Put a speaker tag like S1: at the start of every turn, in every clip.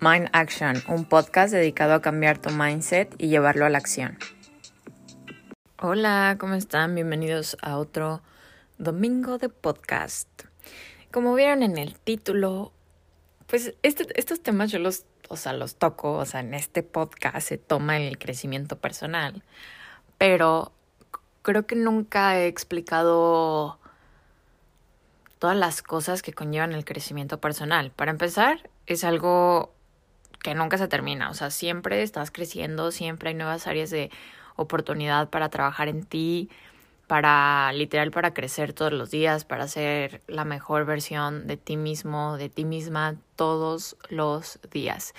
S1: Mind Action, un podcast dedicado a cambiar tu mindset y llevarlo a la acción. Hola, ¿cómo están? Bienvenidos a otro domingo de podcast. Como vieron en el título, pues este, estos temas yo los, o sea, los toco, o sea, en este podcast se toma el crecimiento personal, pero creo que nunca he explicado todas las cosas que conllevan el crecimiento personal. Para empezar, es algo que nunca se termina, o sea, siempre estás creciendo, siempre hay nuevas áreas de oportunidad para trabajar en ti, para literal para crecer todos los días, para ser la mejor versión de ti mismo, de ti misma todos los días.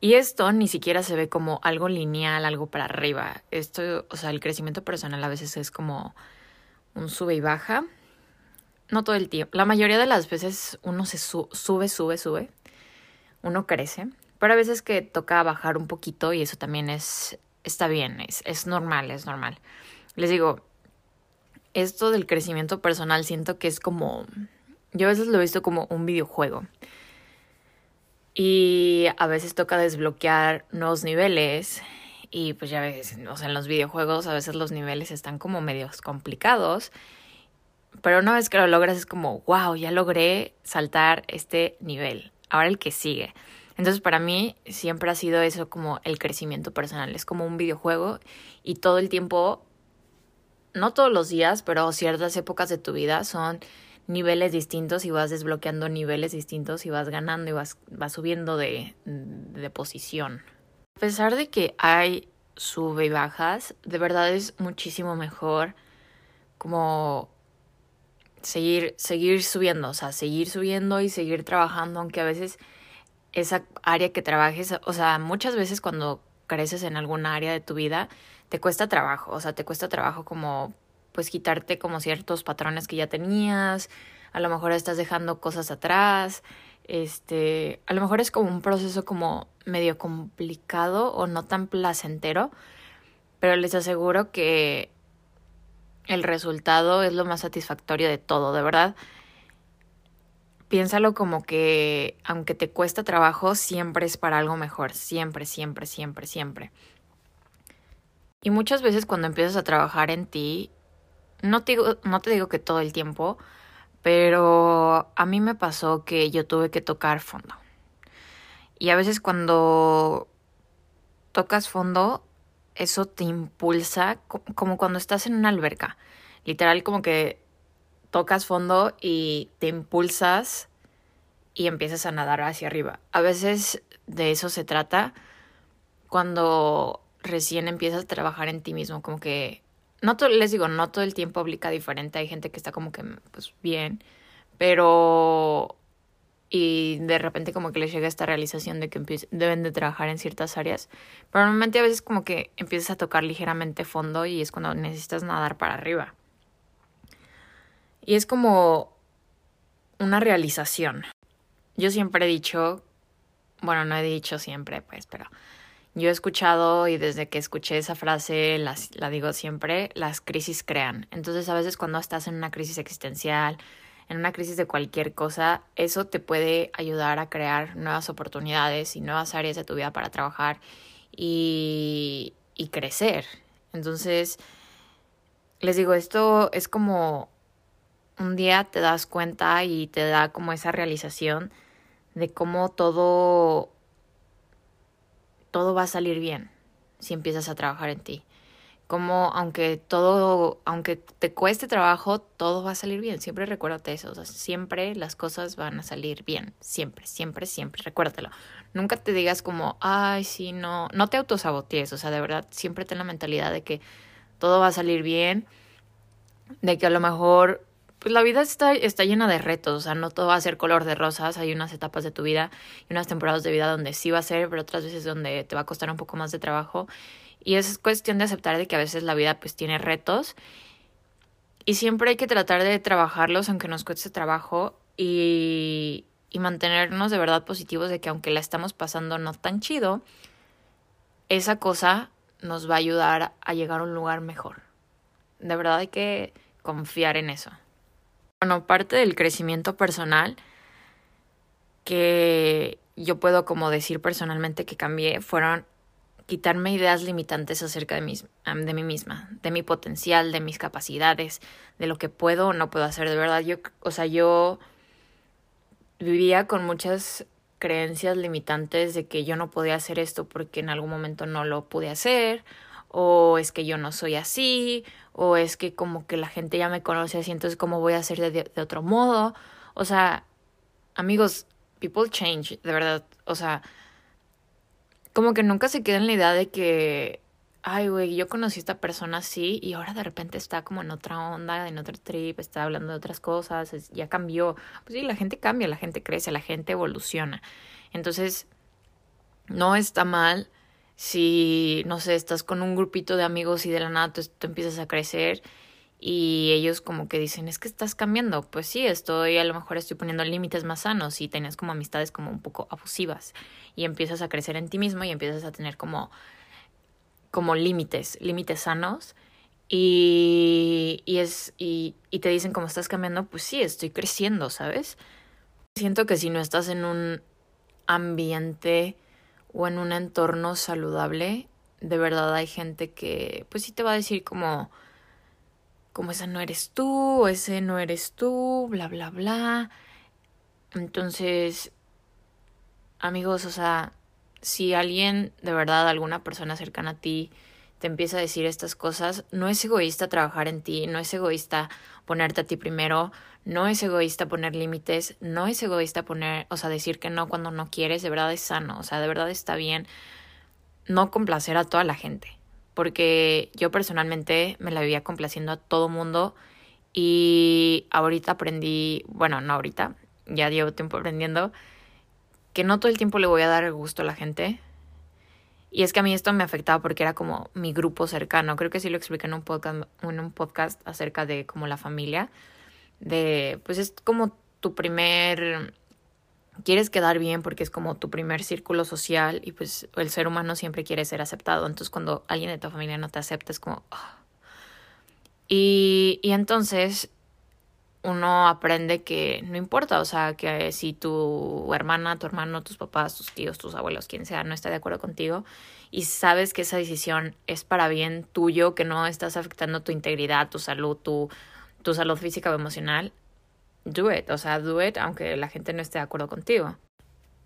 S1: Y esto ni siquiera se ve como algo lineal, algo para arriba. Esto, o sea, el crecimiento personal a veces es como un sube y baja. No todo el tiempo. La mayoría de las veces uno se sube, sube, sube. Uno crece. Pero a veces que toca bajar un poquito y eso también es, está bien, es, es normal, es normal. Les digo, esto del crecimiento personal siento que es como, yo a veces lo he visto como un videojuego. Y a veces toca desbloquear nuevos niveles. Y pues ya ves, o sea, en los videojuegos a veces los niveles están como medios complicados. Pero una vez que lo logras es como, wow, ya logré saltar este nivel. Ahora el que sigue. Entonces para mí siempre ha sido eso como el crecimiento personal, es como un videojuego y todo el tiempo, no todos los días, pero ciertas épocas de tu vida son niveles distintos y vas desbloqueando niveles distintos y vas ganando y vas, vas subiendo de, de posición. A pesar de que hay sube y bajas, de verdad es muchísimo mejor como seguir, seguir subiendo, o sea, seguir subiendo y seguir trabajando, aunque a veces esa área que trabajes, o sea, muchas veces cuando creces en alguna área de tu vida, te cuesta trabajo, o sea, te cuesta trabajo como pues quitarte como ciertos patrones que ya tenías, a lo mejor estás dejando cosas atrás, este, a lo mejor es como un proceso como medio complicado o no tan placentero, pero les aseguro que el resultado es lo más satisfactorio de todo, de verdad piénsalo como que aunque te cuesta trabajo, siempre es para algo mejor, siempre, siempre, siempre, siempre. Y muchas veces cuando empiezas a trabajar en ti, no te digo, no te digo que todo el tiempo, pero a mí me pasó que yo tuve que tocar fondo. Y a veces cuando tocas fondo, eso te impulsa como cuando estás en una alberca. Literal como que tocas fondo y te impulsas y empiezas a nadar hacia arriba. A veces de eso se trata cuando recién empiezas a trabajar en ti mismo, como que no les digo, no todo el tiempo aplica diferente, hay gente que está como que pues bien, pero y de repente como que les llega esta realización de que deben de trabajar en ciertas áreas, pero normalmente a veces como que empiezas a tocar ligeramente fondo y es cuando necesitas nadar para arriba. Y es como una realización. Yo siempre he dicho, bueno, no he dicho siempre, pues, pero yo he escuchado y desde que escuché esa frase la digo siempre, las crisis crean. Entonces a veces cuando estás en una crisis existencial, en una crisis de cualquier cosa, eso te puede ayudar a crear nuevas oportunidades y nuevas áreas de tu vida para trabajar y, y crecer. Entonces, les digo, esto es como un día te das cuenta y te da como esa realización de cómo todo todo va a salir bien si empiezas a trabajar en ti. Como aunque todo, aunque te cueste trabajo, todo va a salir bien. Siempre recuérdate eso. O sea, siempre las cosas van a salir bien. Siempre, siempre, siempre. Recuérdatelo. Nunca te digas como, ay, sí, no. No te autosabotees. O sea, de verdad, siempre ten la mentalidad de que todo va a salir bien. De que a lo mejor pues la vida está, está llena de retos, o sea, no todo va a ser color de rosas, hay unas etapas de tu vida y unas temporadas de vida donde sí va a ser, pero otras veces donde te va a costar un poco más de trabajo. Y es cuestión de aceptar de que a veces la vida pues tiene retos y siempre hay que tratar de trabajarlos aunque nos cueste trabajo y, y mantenernos de verdad positivos de que aunque la estamos pasando no tan chido, esa cosa nos va a ayudar a llegar a un lugar mejor. De verdad hay que confiar en eso. Bueno, parte del crecimiento personal que yo puedo como decir personalmente que cambié fueron quitarme ideas limitantes acerca de, mis, de mí misma, de mi potencial, de mis capacidades, de lo que puedo o no puedo hacer. De verdad, yo, o sea, yo vivía con muchas creencias limitantes de que yo no podía hacer esto porque en algún momento no lo pude hacer, o es que yo no soy así, o es que como que la gente ya me conoce así, entonces cómo voy a hacer de, de otro modo. O sea, amigos, people change, de verdad. O sea, como que nunca se queda en la idea de que, ay, güey, yo conocí a esta persona así y ahora de repente está como en otra onda, en otro trip, está hablando de otras cosas, ya cambió. Pues sí, la gente cambia, la gente crece, la gente evoluciona. Entonces, no está mal si, no sé, estás con un grupito de amigos y de la nada tú, empiezas a crecer y ellos como que dicen, es que estás cambiando. Pues sí, estoy, a lo mejor estoy poniendo límites más sanos y tenías como amistades como un poco abusivas y empiezas a crecer en ti mismo y empiezas a tener como, como límites, límites sanos. Y, y es, y, y te dicen cómo estás cambiando, pues sí, estoy creciendo, ¿sabes? Siento que si no estás en un ambiente o en un entorno saludable, de verdad hay gente que pues sí te va a decir como como esa no eres tú, o ese no eres tú, bla, bla, bla. Entonces, amigos, o sea, si alguien, de verdad, alguna persona cercana a ti, te empieza a decir estas cosas, no es egoísta trabajar en ti, no es egoísta ponerte a ti primero, no es egoísta poner límites, no es egoísta poner, o sea, decir que no cuando no quieres, de verdad es sano, o sea, de verdad está bien no complacer a toda la gente porque yo personalmente me la vivía complaciendo a todo mundo y ahorita aprendí, bueno, no ahorita, ya llevo tiempo aprendiendo, que no todo el tiempo le voy a dar el gusto a la gente. Y es que a mí esto me afectaba porque era como mi grupo cercano. Creo que sí lo expliqué en un podcast, en un podcast acerca de como la familia. De, pues es como tu primer quieres quedar bien porque es como tu primer círculo social y pues el ser humano siempre quiere ser aceptado. Entonces cuando alguien de tu familia no te acepta es como... Ah". Y, y entonces uno aprende que no importa, o sea, que si tu hermana, tu hermano, tus papás, tus tíos, tus abuelos, quien sea, no está de acuerdo contigo y sabes que esa decisión es para bien tuyo, que no estás afectando tu integridad, tu salud, tu, tu salud física o emocional, do it, o sea, do it aunque la gente no esté de acuerdo contigo.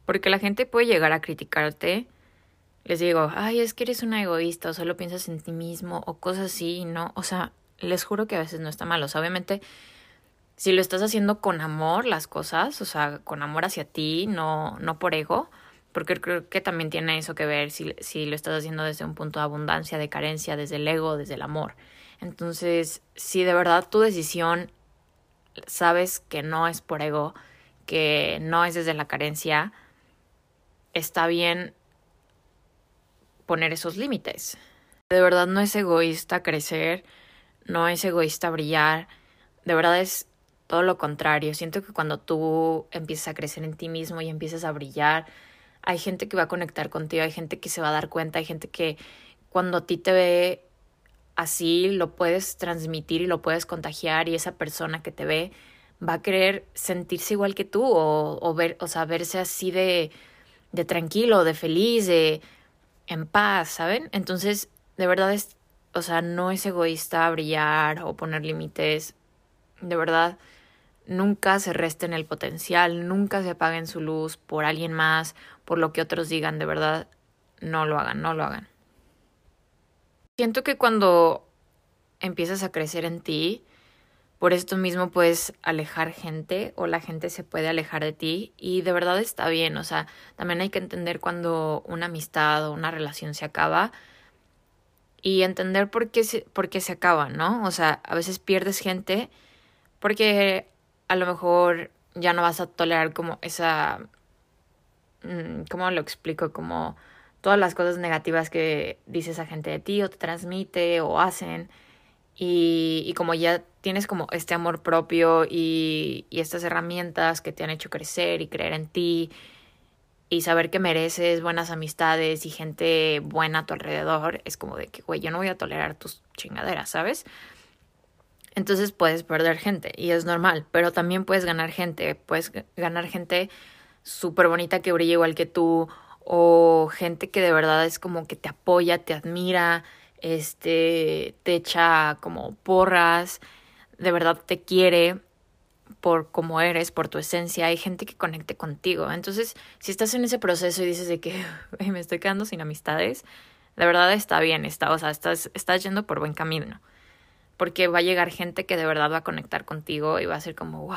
S1: Porque la gente puede llegar a criticarte. Les digo, ay, es que eres una egoísta o solo piensas en ti mismo o cosas así, ¿no? O sea, les juro que a veces no está mal. O sea, obviamente, si lo estás haciendo con amor las cosas, o sea, con amor hacia ti, no, no por ego, porque creo que también tiene eso que ver si, si lo estás haciendo desde un punto de abundancia, de carencia, desde el ego, desde el amor. Entonces, si de verdad tu decisión sabes que no es por ego, que no es desde la carencia, está bien poner esos límites. De verdad no es egoísta crecer, no es egoísta brillar, de verdad es todo lo contrario. Siento que cuando tú empiezas a crecer en ti mismo y empiezas a brillar, hay gente que va a conectar contigo, hay gente que se va a dar cuenta, hay gente que cuando a ti te ve así lo puedes transmitir y lo puedes contagiar y esa persona que te ve va a querer sentirse igual que tú o, o ver, o sea, verse así de, de tranquilo, de feliz, de en paz, ¿saben? Entonces, de verdad es, o sea, no es egoísta brillar o poner límites. De verdad, nunca se resten el potencial, nunca se apaguen su luz por alguien más, por lo que otros digan, de verdad, no lo hagan, no lo hagan. Siento que cuando empiezas a crecer en ti, por esto mismo puedes alejar gente o la gente se puede alejar de ti y de verdad está bien, o sea, también hay que entender cuando una amistad o una relación se acaba y entender por qué se, por qué se acaba, ¿no? O sea, a veces pierdes gente porque a lo mejor ya no vas a tolerar como esa, mm, ¿cómo lo explico? Como todas las cosas negativas que dice esa gente de ti o te transmite o hacen. Y, y como ya tienes como este amor propio y, y estas herramientas que te han hecho crecer y creer en ti y saber que mereces buenas amistades y gente buena a tu alrededor, es como de que, güey, yo no voy a tolerar tus chingaderas, ¿sabes? Entonces puedes perder gente y es normal, pero también puedes ganar gente, puedes ganar gente súper bonita que brilla igual que tú, o gente que de verdad es como que te apoya, te admira, este, te echa como porras, de verdad te quiere por cómo eres, por tu esencia, hay gente que conecte contigo. Entonces, si estás en ese proceso y dices de que me estoy quedando sin amistades, de verdad está bien, está, o sea, estás, estás yendo por buen camino. Porque va a llegar gente que de verdad va a conectar contigo y va a ser como, wow,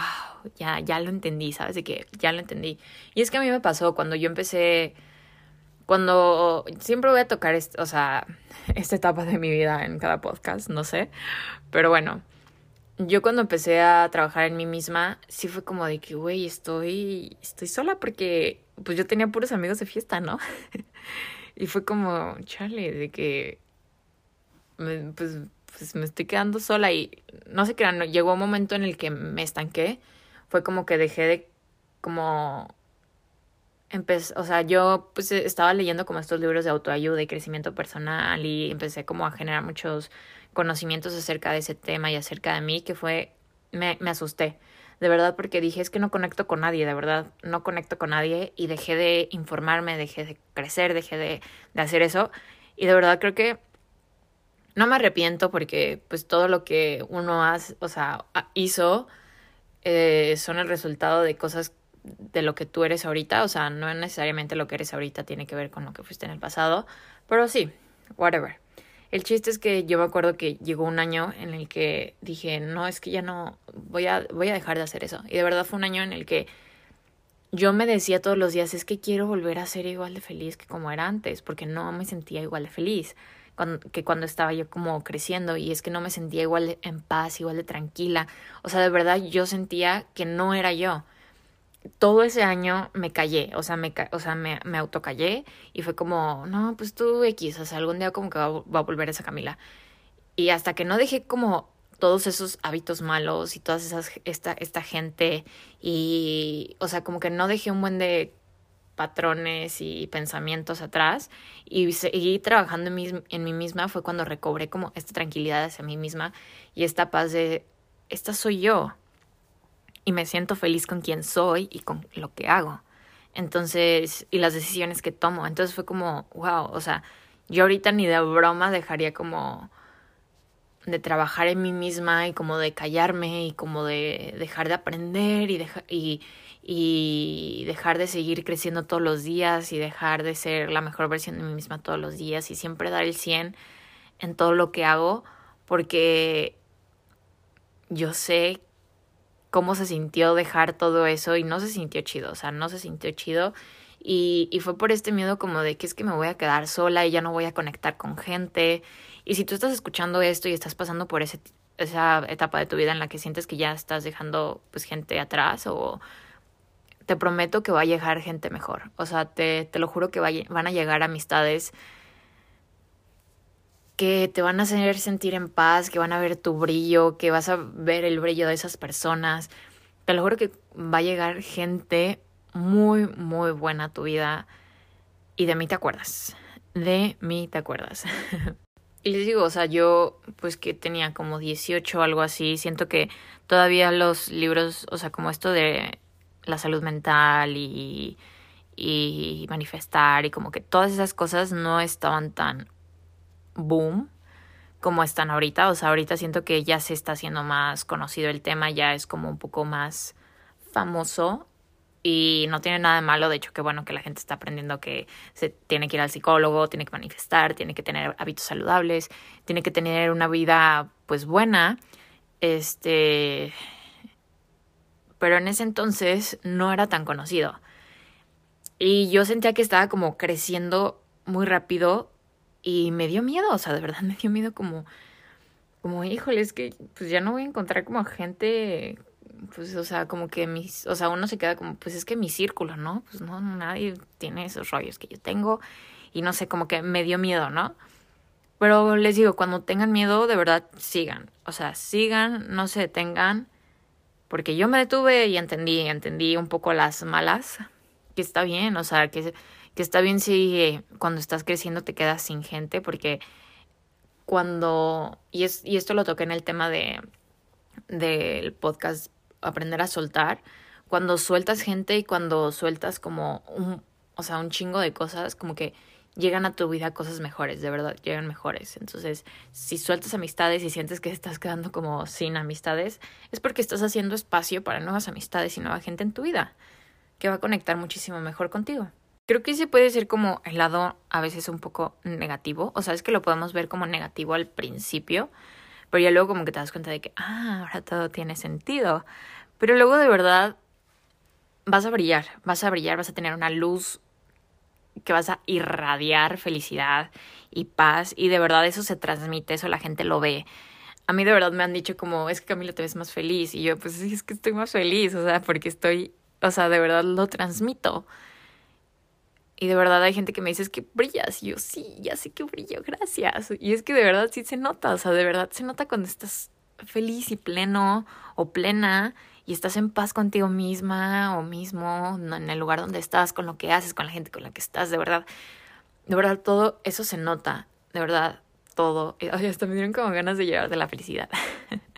S1: ya, ya lo entendí, ¿sabes? De que ya lo entendí. Y es que a mí me pasó cuando yo empecé, cuando siempre voy a tocar, o sea, esta etapa de mi vida en cada podcast, no sé. Pero bueno, yo cuando empecé a trabajar en mí misma, sí fue como de que, güey, estoy, estoy sola porque pues yo tenía puros amigos de fiesta, ¿no? y fue como, chale, de que, pues, pues me estoy quedando sola y no qué, no, llegó un momento en el que me estanqué, fue como que dejé de, como, empecé, o sea, yo pues estaba leyendo como estos libros de autoayuda y crecimiento personal y empecé como a generar muchos conocimientos acerca de ese tema y acerca de mí que fue, me, me asusté, de verdad, porque dije, es que no conecto con nadie, de verdad, no conecto con nadie y dejé de informarme, dejé de crecer, dejé de, de hacer eso. Y de verdad creo que no me arrepiento porque pues todo lo que uno hace, o sea, hizo eh, son el resultado de cosas de lo que tú eres ahorita, o sea, no necesariamente lo que eres ahorita tiene que ver con lo que fuiste en el pasado, pero sí, whatever. El chiste es que yo me acuerdo que llegó un año en el que dije, no, es que ya no, voy a, voy a dejar de hacer eso. Y de verdad fue un año en el que yo me decía todos los días, es que quiero volver a ser igual de feliz que como era antes, porque no me sentía igual de feliz que cuando estaba yo como creciendo y es que no me sentía igual en paz, igual de tranquila. O sea, de verdad yo sentía que no era yo todo ese año me callé, o sea, me, o sea, me, me autocallé y fue como, no, pues tú X, o sea, algún día como que va, a volver esa Camila. Y hasta que no dejé como todos esos hábitos malos y todas esas, esta, esta gente y, o sea, como que no dejé un buen de patrones y pensamientos atrás y seguí trabajando en mí, en mí misma fue cuando recobré como esta tranquilidad hacia mí misma y esta paz de, esta soy yo, y me siento feliz con quien soy y con lo que hago. Entonces, y las decisiones que tomo. Entonces fue como, wow, o sea, yo ahorita ni de broma dejaría como de trabajar en mí misma y como de callarme y como de dejar de aprender y, y, y dejar de seguir creciendo todos los días y dejar de ser la mejor versión de mí misma todos los días y siempre dar el 100 en todo lo que hago porque yo sé cómo se sintió dejar todo eso y no se sintió chido, o sea, no se sintió chido. Y, y fue por este miedo como de que es que me voy a quedar sola y ya no voy a conectar con gente. Y si tú estás escuchando esto y estás pasando por ese, esa etapa de tu vida en la que sientes que ya estás dejando pues gente atrás o te prometo que va a llegar gente mejor. O sea, te, te lo juro que van a llegar amistades que te van a hacer sentir en paz, que van a ver tu brillo, que vas a ver el brillo de esas personas. Te lo juro que va a llegar gente muy, muy buena a tu vida y de mí te acuerdas. De mí te acuerdas. y les digo, o sea, yo pues que tenía como 18 o algo así, siento que todavía los libros, o sea, como esto de la salud mental y, y manifestar y como que todas esas cosas no estaban tan boom como están ahorita. O sea, ahorita siento que ya se está haciendo más conocido el tema, ya es como un poco más famoso y no tiene nada de malo, de hecho que bueno que la gente está aprendiendo que se tiene que ir al psicólogo, tiene que manifestar, tiene que tener hábitos saludables, tiene que tener una vida pues buena. Este pero en ese entonces no era tan conocido. Y yo sentía que estaba como creciendo muy rápido y me dio miedo, o sea, de verdad me dio miedo como, como, híjole, es que pues ya no voy a encontrar como gente, pues, o sea, como que mis, o sea, uno se queda como, pues es que mi círculo, ¿no? Pues no, nadie tiene esos rollos que yo tengo y no sé, como que me dio miedo, ¿no? Pero les digo, cuando tengan miedo, de verdad, sigan, o sea, sigan, no se detengan, porque yo me detuve y entendí, entendí un poco las malas, que está bien, o sea, que que está bien si cuando estás creciendo te quedas sin gente, porque cuando, y, es, y esto lo toqué en el tema de del podcast Aprender a soltar, cuando sueltas gente y cuando sueltas como un, o sea, un chingo de cosas, como que llegan a tu vida cosas mejores, de verdad, llegan mejores. Entonces, si sueltas amistades y sientes que estás quedando como sin amistades, es porque estás haciendo espacio para nuevas amistades y nueva gente en tu vida, que va a conectar muchísimo mejor contigo. Creo que sí puede ser como el lado a veces un poco negativo, o sea, es que lo podemos ver como negativo al principio, pero ya luego como que te das cuenta de que, ah, ahora todo tiene sentido. Pero luego de verdad vas a brillar, vas a brillar, vas a tener una luz que vas a irradiar felicidad y paz y de verdad eso se transmite, eso la gente lo ve. A mí de verdad me han dicho como, es que Camila te ves más feliz y yo pues sí, es que estoy más feliz, o sea, porque estoy, o sea, de verdad lo transmito. Y de verdad hay gente que me dice, es que brillas. Y yo, sí, ya sé que brillo, gracias. Y es que de verdad sí se nota, o sea, de verdad se nota cuando estás feliz y pleno o plena y estás en paz contigo misma o mismo, en el lugar donde estás, con lo que haces, con la gente con la que estás, de verdad, de verdad todo eso se nota, de verdad todo. Ay, hasta me dieron como ganas de llorar de la felicidad.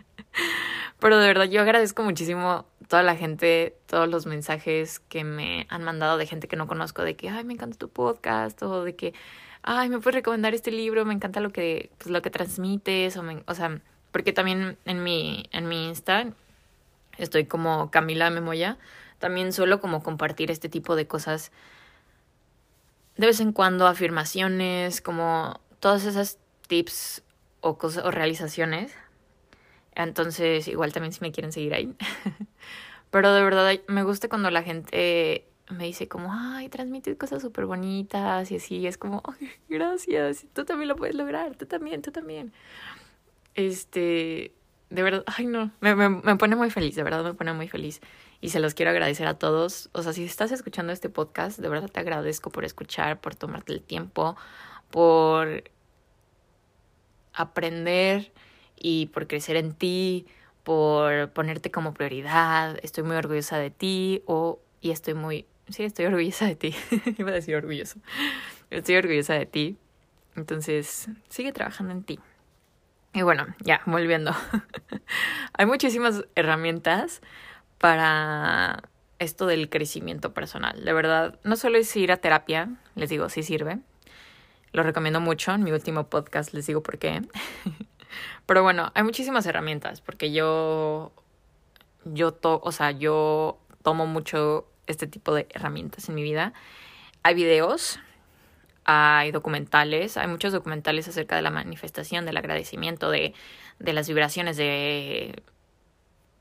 S1: Pero de verdad yo agradezco muchísimo toda la gente, todos los mensajes que me han mandado de gente que no conozco, de que, ay, me encanta tu podcast, o de que, ay, me puedes recomendar este libro, me encanta lo que, pues, lo que transmites, o, me, o sea, porque también en mi, en mi Insta estoy como Camila Memoya, también suelo como compartir este tipo de cosas de vez en cuando, afirmaciones, como todas esas tips o cosas o realizaciones. Entonces, igual también si me quieren seguir ahí. Pero de verdad me gusta cuando la gente me dice como, ay, transmite cosas súper bonitas y así. Es como, gracias, tú también lo puedes lograr, tú también, tú también. Este, de verdad, ay no, me, me, me, pone muy feliz, de verdad me pone muy feliz. Y se los quiero agradecer a todos. O sea, si estás escuchando este podcast, de verdad te agradezco por escuchar, por tomarte el tiempo, por aprender y por crecer en ti, por ponerte como prioridad. Estoy muy orgullosa de ti o y estoy muy sí, estoy orgullosa de ti. Iba a decir orgulloso. Estoy orgullosa de ti. Entonces, sigue trabajando en ti. Y bueno, ya, volviendo. Hay muchísimas herramientas para esto del crecimiento personal. De verdad, no solo es ir a terapia, les digo, sí sirve. Lo recomiendo mucho. En mi último podcast les digo por qué. Pero bueno, hay muchísimas herramientas porque yo, yo, to, o sea, yo tomo mucho este tipo de herramientas en mi vida. Hay videos hay documentales, hay muchos documentales acerca de la manifestación, del agradecimiento, de, de las vibraciones, de,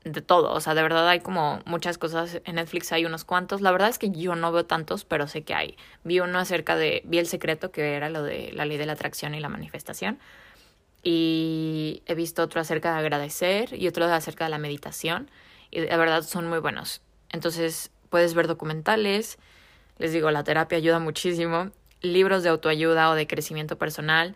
S1: de todo. O sea, de verdad hay como muchas cosas. En Netflix hay unos cuantos. La verdad es que yo no veo tantos, pero sé que hay. Vi uno acerca de, vi el secreto, que era lo de la ley de la atracción y la manifestación. Y he visto otro acerca de agradecer y otro acerca de la meditación. Y de verdad son muy buenos. Entonces puedes ver documentales. Les digo, la terapia ayuda muchísimo libros de autoayuda o de crecimiento personal.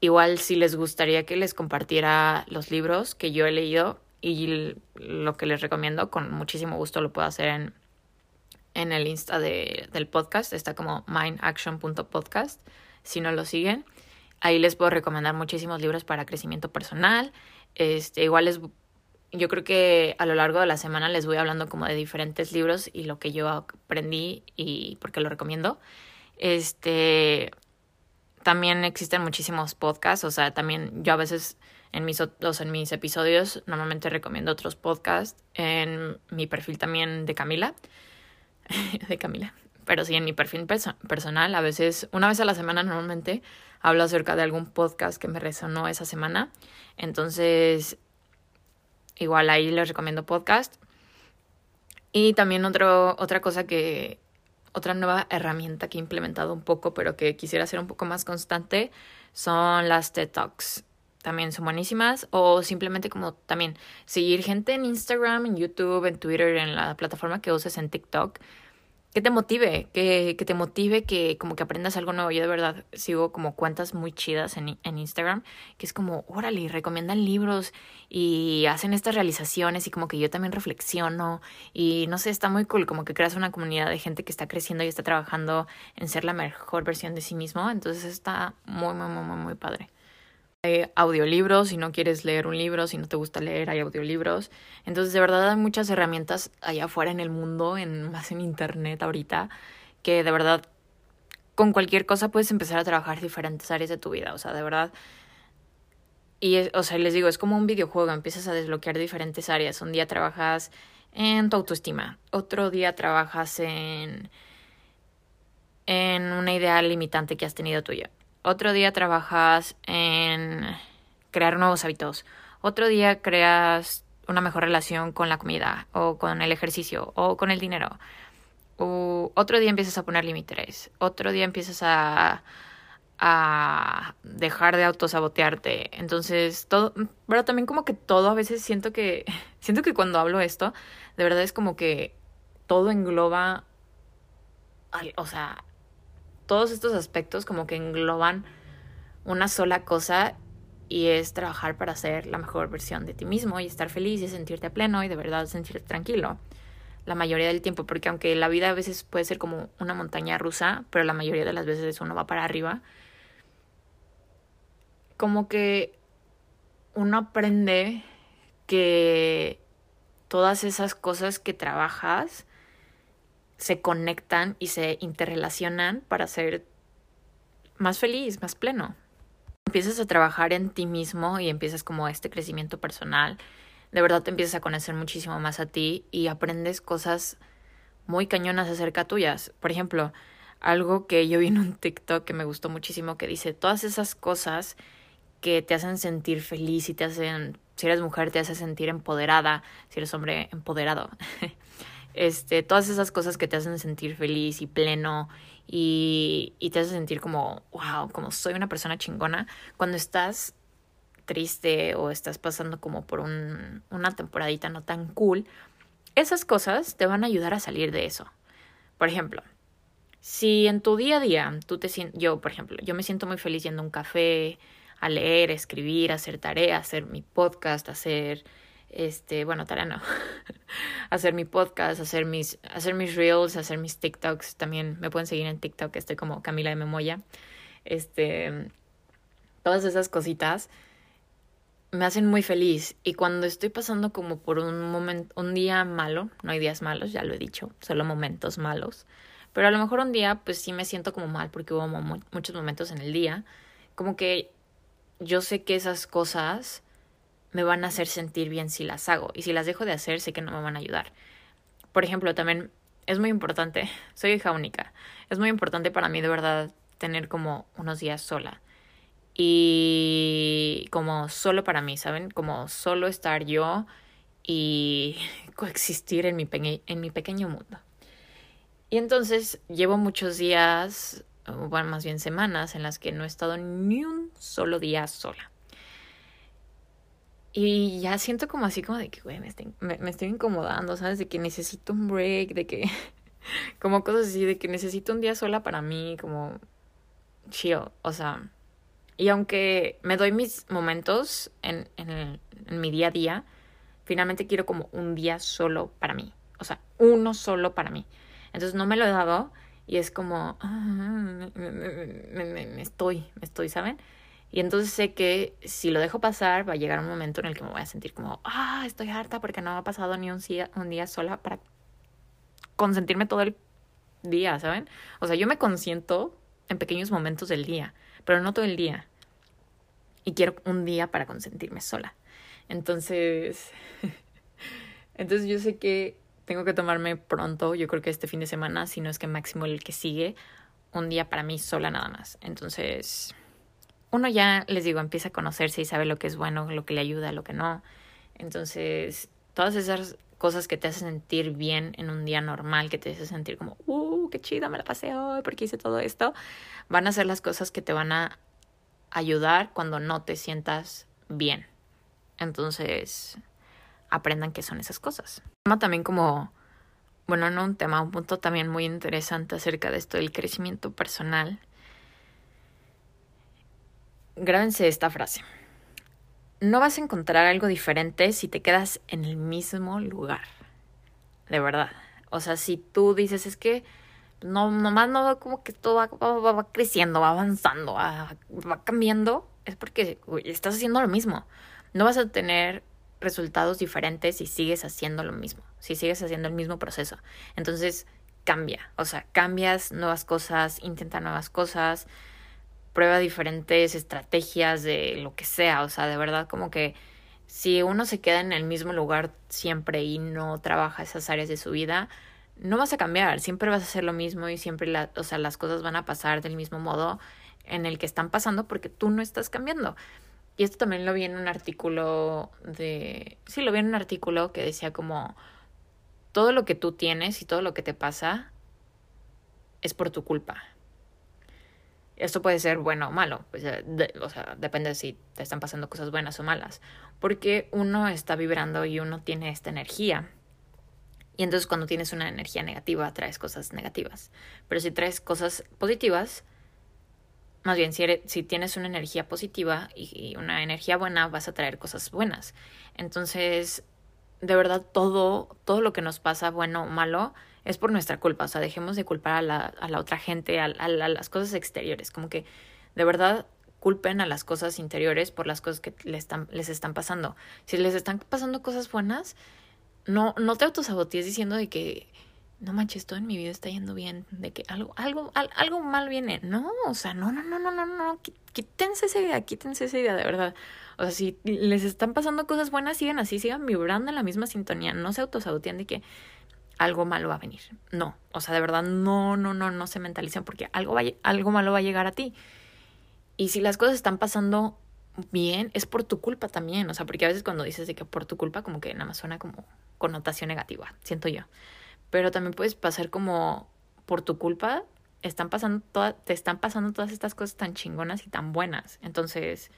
S1: Igual si les gustaría que les compartiera los libros que yo he leído y lo que les recomiendo, con muchísimo gusto lo puedo hacer en, en el Insta de, del podcast. Está como mindaction.podcast. Si no lo siguen, ahí les puedo recomendar muchísimos libros para crecimiento personal. Este, igual les yo creo que a lo largo de la semana les voy hablando como de diferentes libros y lo que yo aprendí y por qué lo recomiendo. Este, también existen muchísimos podcasts, o sea, también yo a veces en mis, en mis episodios normalmente recomiendo otros podcasts, en mi perfil también de Camila, de Camila, pero sí en mi perfil personal, a veces, una vez a la semana normalmente, hablo acerca de algún podcast que me resonó esa semana, entonces, igual ahí les recomiendo podcast. Y también otro, otra cosa que otra nueva herramienta que he implementado un poco, pero que quisiera ser un poco más constante, son las TED Talks. También son buenísimas. O simplemente como también seguir gente en Instagram, en YouTube, en Twitter, en la plataforma que uses en TikTok que te motive, que, que, te motive, que como que aprendas algo nuevo. Yo de verdad sigo como cuentas muy chidas en, en Instagram, que es como, órale, recomiendan libros y hacen estas realizaciones y como que yo también reflexiono y no sé, está muy cool, como que creas una comunidad de gente que está creciendo y está trabajando en ser la mejor versión de sí mismo. Entonces está muy, muy, muy, muy, muy padre. Hay audiolibros, si no quieres leer un libro, si no te gusta leer, hay audiolibros. Entonces, de verdad hay muchas herramientas allá afuera en el mundo, en, más en internet ahorita, que de verdad con cualquier cosa puedes empezar a trabajar diferentes áreas de tu vida. O sea, de verdad. Y, o sea, les digo, es como un videojuego, empiezas a desbloquear diferentes áreas. Un día trabajas en tu autoestima, otro día trabajas en, en una idea limitante que has tenido tuya, otro día trabajas en crear nuevos hábitos, otro día creas una mejor relación con la comida o con el ejercicio o con el dinero. Otro día empiezas a poner límites, otro día empiezas a a dejar de autosabotearte. Entonces, todo, pero también como que todo a veces siento que, siento que cuando hablo esto, de verdad es como que todo engloba, o sea, todos estos aspectos como que engloban una sola cosa y es trabajar para ser la mejor versión de ti mismo y estar feliz y sentirte pleno y de verdad sentirte tranquilo la mayoría del tiempo, porque aunque la vida a veces puede ser como una montaña rusa, pero la mayoría de las veces uno va para arriba, como que uno aprende que todas esas cosas que trabajas se conectan y se interrelacionan para ser más feliz, más pleno. Empiezas a trabajar en ti mismo y empiezas como este crecimiento personal. De verdad te empiezas a conocer muchísimo más a ti y aprendes cosas muy cañonas acerca tuyas. Por ejemplo, algo que yo vi en un TikTok que me gustó muchísimo que dice, todas esas cosas que te hacen sentir feliz y te hacen, si eres mujer, te hace sentir empoderada, si eres hombre, empoderado. este, todas esas cosas que te hacen sentir feliz y pleno y, te hacen sentir como, wow, como soy una persona chingona. Cuando estás triste o estás pasando como por un, una temporadita no tan cool, esas cosas te van a ayudar a salir de eso. Por ejemplo, si en tu día a día tú te yo por ejemplo, yo me siento muy feliz yendo a un café, a leer, escribir, hacer tarea, hacer mi podcast, hacer este, bueno, tarea no, hacer mi podcast, hacer mis, hacer mis reels, hacer mis TikToks, también me pueden seguir en TikTok, estoy como Camila de Memoya, este, todas esas cositas me hacen muy feliz. Y cuando estoy pasando como por un momento, un día malo, no hay días malos, ya lo he dicho, solo momentos malos, pero a lo mejor un día pues sí me siento como mal porque hubo muchos momentos en el día, como que yo sé que esas cosas me van a hacer sentir bien si las hago y si las dejo de hacer sé que no me van a ayudar. Por ejemplo, también es muy importante, soy hija única, es muy importante para mí de verdad tener como unos días sola y como solo para mí, ¿saben? Como solo estar yo y coexistir en mi, en mi pequeño mundo. Y entonces llevo muchos días bueno, más bien semanas en las que no he estado ni un solo día sola. Y ya siento como así como de que, güey, me estoy, me, estoy incomodando, ¿sabes? De que necesito un break, de que, como cosas así, de que necesito un día sola para mí, como chill, o sea. Y aunque me doy mis momentos en, en, en mi día a día, finalmente quiero como un día solo para mí, o sea, uno solo para mí. Entonces no me lo he dado y es como, ah, me, estoy, me estoy, ¿saben? Y entonces sé que si lo dejo pasar, va a llegar un momento en el que me voy a sentir como, ah, estoy harta porque no ha pasado ni un día, un día sola para consentirme todo el día, ¿saben? O sea, yo me consiento en pequeños momentos del día, pero no todo el día. Y quiero un día para consentirme sola. Entonces, entonces yo sé que tengo que tomarme pronto, yo creo que este fin de semana, si no es que máximo el que sigue, un día para mí sola nada más. Entonces, uno ya, les digo, empieza a conocerse y sabe lo que es bueno, lo que le ayuda, lo que no. Entonces, todas esas cosas que te hacen sentir bien en un día normal, que te hacen sentir como, uh, qué chida me la pasé hoy porque hice todo esto, van a ser las cosas que te van a ayudar cuando no te sientas bien. Entonces, aprendan qué son esas cosas. También como, bueno, no un tema, un punto también muy interesante acerca de esto del crecimiento personal. Grábense esta frase. No vas a encontrar algo diferente si te quedas en el mismo lugar. De verdad. O sea, si tú dices es que no, nomás no como que todo va, va, creciendo, va avanzando, va, va cambiando, es porque estás haciendo lo mismo. No vas a tener resultados diferentes si sigues haciendo lo mismo, si sigues haciendo el mismo proceso. Entonces, cambia, o sea, cambias nuevas cosas, intenta nuevas cosas, prueba diferentes estrategias de lo que sea, o sea, de verdad como que si uno se queda en el mismo lugar siempre y no trabaja esas áreas de su vida, no vas a cambiar, siempre vas a hacer lo mismo y siempre la, o sea, las cosas van a pasar del mismo modo en el que están pasando porque tú no estás cambiando. Y esto también lo vi en un artículo de... Sí, lo vi en un artículo que decía como todo lo que tú tienes y todo lo que te pasa es por tu culpa. Esto puede ser bueno o malo, pues, eh, o sea, depende de si te están pasando cosas buenas o malas, porque uno está vibrando y uno tiene esta energía. Y entonces cuando tienes una energía negativa, traes cosas negativas. Pero si traes cosas positivas, más bien, si, si tienes una energía positiva y, una energía buena, vas a traer cosas buenas. Entonces, de verdad, todo, todo lo que nos pasa, bueno o malo, es por nuestra culpa. O sea, dejemos de culpar a la, a la otra gente, a, a, las cosas exteriores. Como que, de verdad, culpen a las cosas interiores por las cosas que les están, les están pasando. Si les están pasando cosas buenas, no, no te autosabotees diciendo de que no manches, todo en mi vida está yendo bien, de que algo, algo, algo mal viene. No, o sea, no, no, no, no, no, no, quítense esa idea, quítense esa idea, de verdad. O sea, si les están pasando cosas buenas, sigan así, sigan vibrando en la misma sintonía, no se autosaboteen de que algo malo va a venir. No, o sea, de verdad, no, no, no, no se mentalicen porque algo, va, algo malo va a llegar a ti. Y si las cosas están pasando bien, es por tu culpa también, o sea, porque a veces cuando dices de que por tu culpa, como que nada más suena como connotación negativa, siento yo pero también puedes pasar como por tu culpa están pasando te están pasando todas estas cosas tan chingonas y tan buenas. Entonces,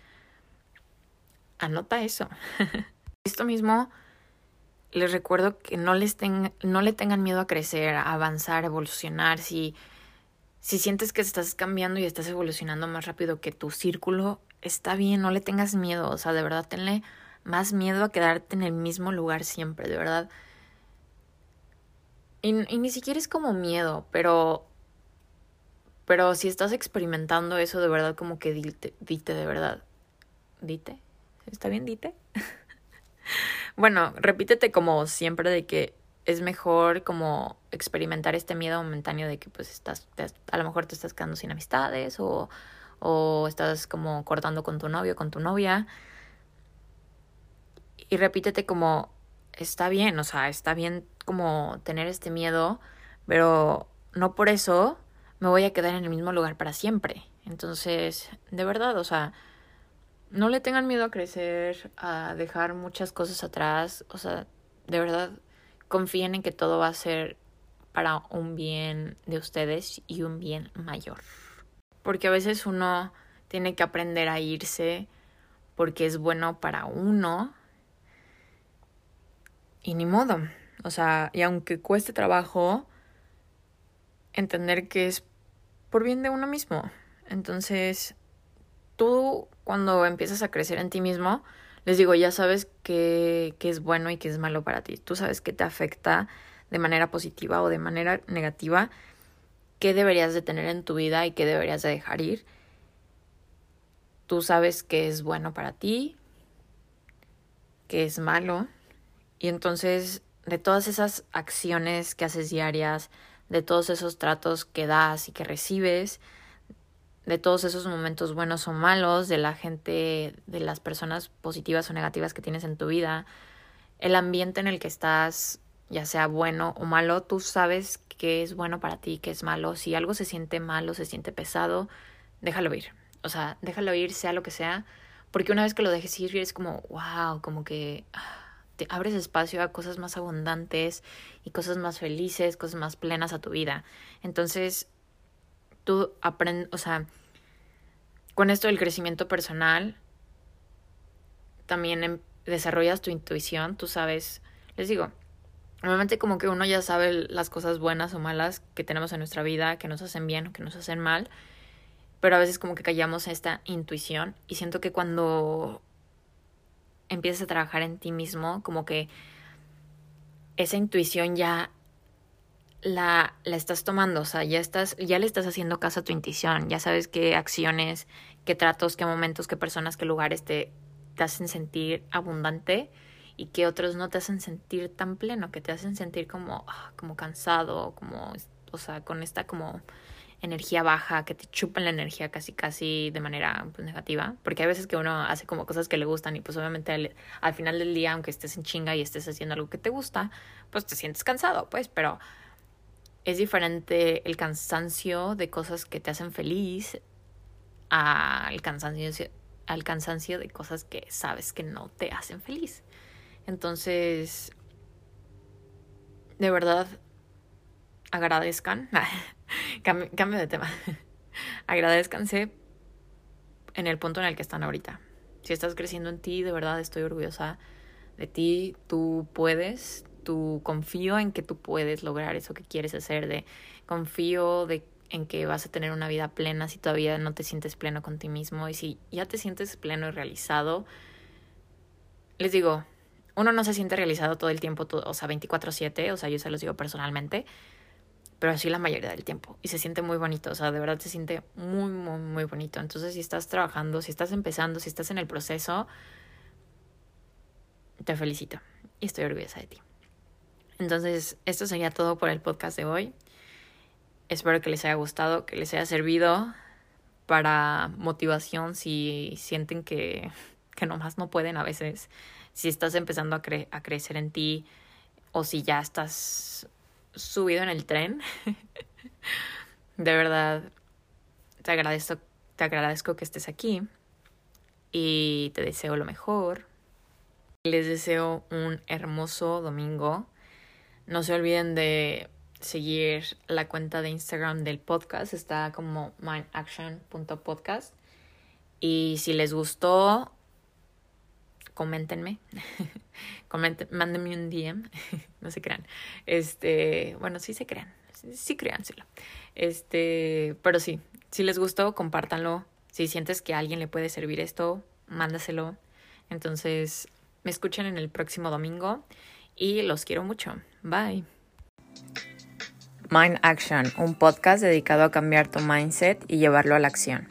S1: anota eso. Esto mismo les recuerdo que no les no le tengan miedo a crecer, a avanzar, a evolucionar. Si, si sientes que estás cambiando y estás evolucionando más rápido que tu círculo, está bien, no le tengas miedo. O sea, de verdad, tenle más miedo a quedarte en el mismo lugar siempre, de verdad y, ni siquiera es como miedo, pero. Pero si estás experimentando eso de verdad, como que dite, dite de verdad. ¿Dite? ¿Está bien, dite? bueno, repítete como siempre de que es mejor como experimentar este miedo momentáneo de que pues estás, a lo mejor te estás quedando sin amistades o, o estás como cortando con tu novio, con tu novia. Y repítete como, está bien, o sea, está bien como tener este miedo, pero no por eso me voy a quedar en el mismo lugar para siempre. Entonces, de verdad, o sea, no le tengan miedo a crecer, a dejar muchas cosas atrás, o sea, de verdad, confíen en que todo va a ser para un bien de ustedes y un bien mayor. Porque a veces uno tiene que aprender a irse porque es bueno para uno y ni modo. O sea, y aunque cueste trabajo, entender que es por bien de uno mismo. Entonces, tú cuando empiezas a crecer en ti mismo, les digo, ya sabes qué, es bueno y qué es malo para ti. Tú sabes qué te afecta de manera positiva o de manera negativa, qué deberías de tener en tu vida y qué deberías de dejar ir. Tú sabes qué es bueno para ti, qué es malo y entonces, de todas esas acciones que haces diarias, de todos esos tratos que das y que recibes, de todos esos momentos buenos o malos, de la gente, de las personas positivas o negativas que tienes en tu vida, el ambiente en el que estás, ya sea bueno o malo, tú sabes qué es bueno para ti, qué es malo. Si algo se siente malo, se siente pesado, déjalo ir. O sea, déjalo ir, sea lo que sea, porque una vez que lo dejes ir, es como, wow, como que ah, abres espacio a cosas más abundantes y cosas más felices, cosas más plenas a tu vida. Entonces, tú o sea, con esto del crecimiento personal, también em, desarrollas tu intuición, tú sabes, les digo, normalmente como que uno ya sabe las cosas buenas o malas que tenemos en nuestra vida, que nos hacen bien o que nos hacen mal, pero a veces como que callamos esta intuición y siento que cuando empiezas a trabajar en ti mismo, como que esa intuición ya la, la estás tomando, o sea, ya estás, ya le estás haciendo caso a tu intuición, ya sabes qué acciones, qué tratos, qué momentos, qué personas, qué lugares te, hacen sentir abundante y qué otros no te hacen sentir tan pleno, que te hacen sentir como, ah, como cansado, como, o sea, con esta como energía baja, que te chupan la energía casi casi de manera pues, negativa, porque hay veces que uno hace como cosas que le gustan y pues obviamente al, al, final del día, aunque estés en chinga y estés haciendo algo que te gusta, pues te sientes cansado, pues, pero es diferente el cansancio de cosas que te hacen feliz al cansancio, al cansancio de cosas que sabes que no te hacen feliz. Entonces, de verdad, agradezcan. cambio, de tema. Agradezcanse en el punto en el que están ahorita. Si estás creciendo en ti, de verdad estoy orgullosa de ti. Tú puedes, tú confío en que tú puedes lograr eso que quieres hacer. De confío de en que vas a tener una vida plena si todavía no te sientes pleno con ti mismo y si ya te sientes pleno y realizado. Les digo, uno no se siente realizado todo el tiempo, o sea, 24/7, o sea, yo se los digo personalmente pero así la mayoría del tiempo. Y se siente muy bonito, o sea, de verdad se siente muy, muy, muy bonito. Entonces, si estás trabajando, si estás empezando, si estás en el proceso, te felicito y estoy orgullosa de ti. Entonces, esto sería todo por el podcast de hoy. Espero que les haya gustado, que les haya servido para motivación si sienten que, que nomás no pueden a veces, si estás empezando a, cre a crecer en ti o si ya estás subido en el tren. de verdad, te agradezco, te agradezco que estés aquí y te deseo lo mejor. Les deseo un hermoso domingo. No se olviden de seguir la cuenta de Instagram del podcast. Está como mindaction.podcast. Y si les gustó, coméntenme. Comenten, mándenme un DM. no se crean. Este, bueno, sí se crean. Sí, créanselo. Este, pero sí, si les gustó, compártanlo. Si sientes que a alguien le puede servir esto, mándaselo. Entonces, me escuchen en el próximo domingo y los quiero mucho. Bye. Mind Action, un podcast dedicado a cambiar tu mindset y llevarlo a la acción.